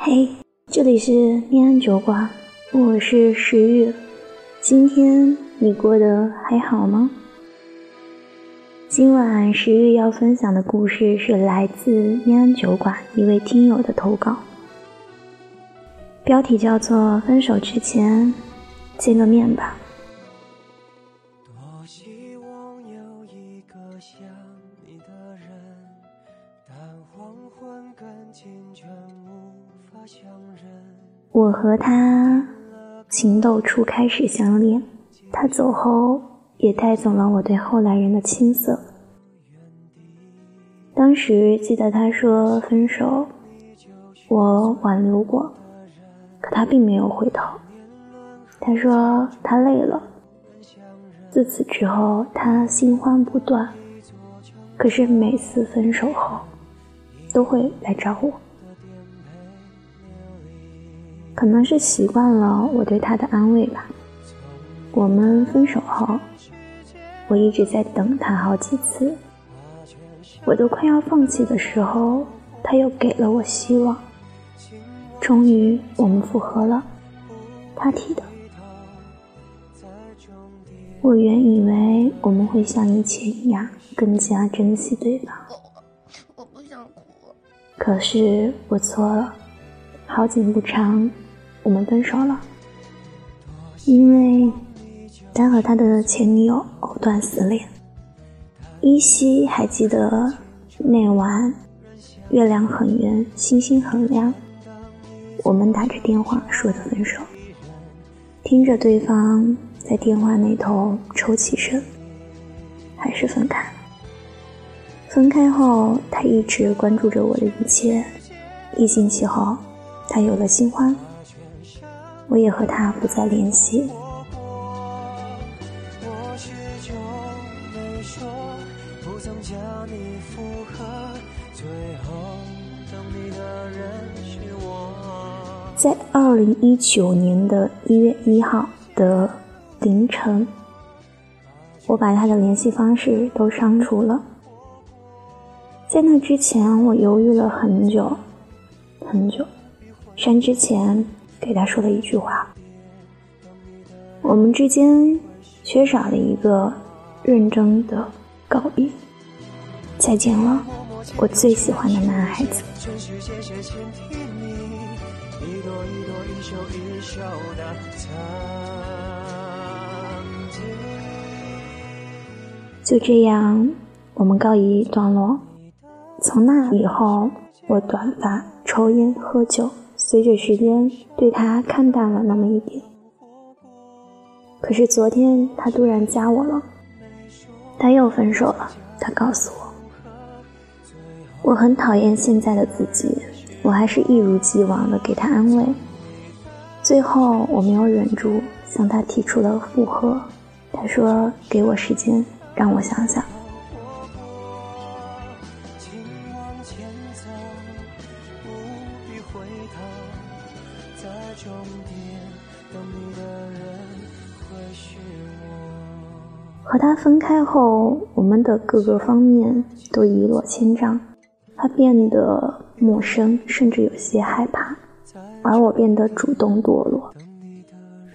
嘿，这里是念安酒馆，我是石玉。今天你过得还好吗？今晚石玉要分享的故事是来自念安酒馆一位听友的投稿，标题叫做《分手之前见个面吧》。多希望有一个像你的人黄昏感情全无法相认我和他情窦初开始相恋，他走后也带走了我对后来人的青涩。当时记得他说分手，我挽留过，可他并没有回头。他说他累了，自此之后他新欢不断，可是每次分手后都会来找我。可能是习惯了我对他的安慰吧。我们分手后，我一直在等他好几次，我都快要放弃的时候，他又给了我希望。终于我们复合了，他提的。我原以为我们会像以前一样更加珍惜对方。想哭。可是我错了，好景不长。我们分手了，因为他和他的前女友藕断丝连。依稀还记得那晚，月亮很圆，星星很亮，我们打着电话说的分手，听着对方在电话那头抽泣声，还是分开。分开后，他一直关注着我的一切。一星期后，他有了新欢。我也和他不再联系。在二零一九年的一月一号的凌晨，我把他的联系方式都删除了。在那之前，我犹豫了很久，很久。删之前。给他说了一句话：“我们之间缺少了一个认真的告别。”再见了，我最喜欢的男孩子。就这样，我们告一段落。从那以后，我短发、抽烟、喝酒。随着时间，对他看淡了那么一点。可是昨天他突然加我了，他又分手了。他告诉我，我很讨厌现在的自己，我还是一如既往的给他安慰。最后我没有忍住，向他提出了复合。他说：“给我时间，让我想想。”在终点等你的人和他分开后，我们的各个方面都一落千丈。他变得陌生，甚至有些害怕，而我变得主动堕落。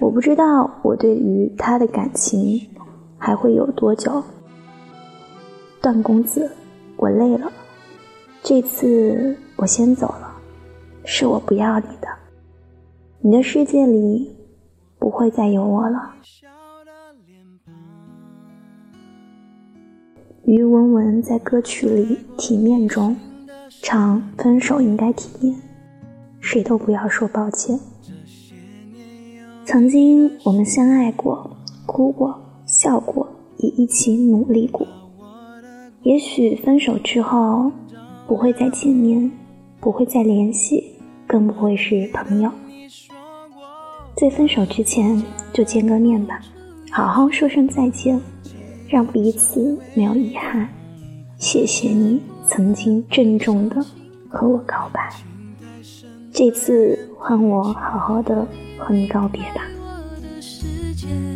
我不知道我对于他的感情还会有多久。段公子，我累了，这次我先走了，是我不要你的，你的世界里不会再有我了。于文文在歌曲里《体面》中唱：“分手应该体面，谁都不要说抱歉。曾经我们相爱过，哭过，笑过，也一起努力过。也许分手之后不会再见面，不会再联系，更不会是朋友。在分手之前就见个面吧，好好说声再见。”让彼此没有遗憾。谢谢你曾经郑重的和我告白，这次换我好好的和你告别吧。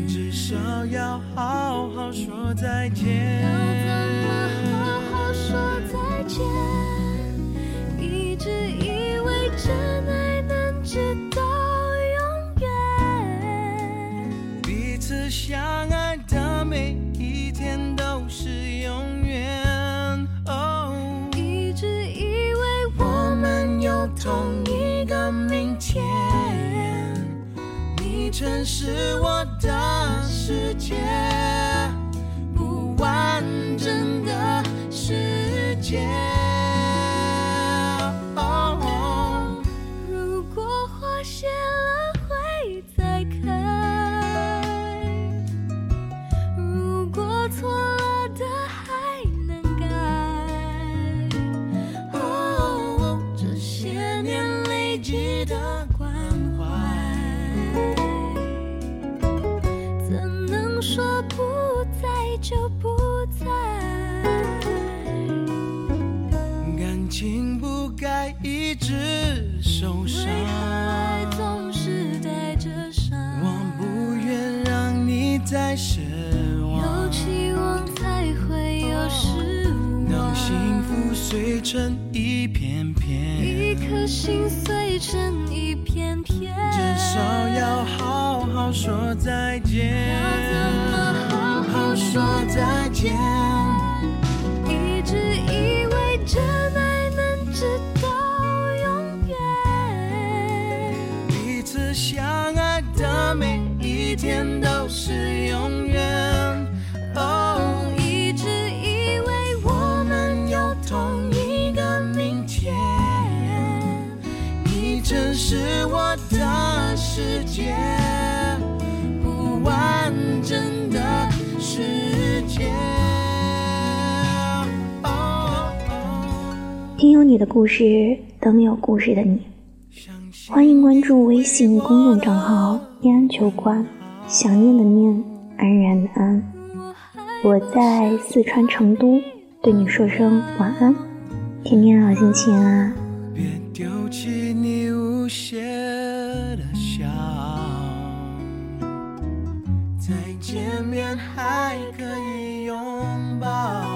至少要好好说再见。要怎么好好说再见？次相爱的每一天都是永远。哦一直以为我们有同一个明天。你曾是我的在就不在？感情不该一直受伤为，何爱总是带着伤？我不愿让你再失望有望。期望才会有失当望。幸福碎成一片片，一颗心碎再见？一直以为真爱能直到永远，彼此相爱的每一天都是永远。哦，一直以为我们有同一个明天。你曾是我的世界，听有你的故事，等有故事的你。欢迎关注微信公众账号“念安球馆”，想念的念，安然的安。我还我在四川成都，对你说声晚安，天天好心情啊！别丢弃你无邪的笑，再见面还可以拥抱。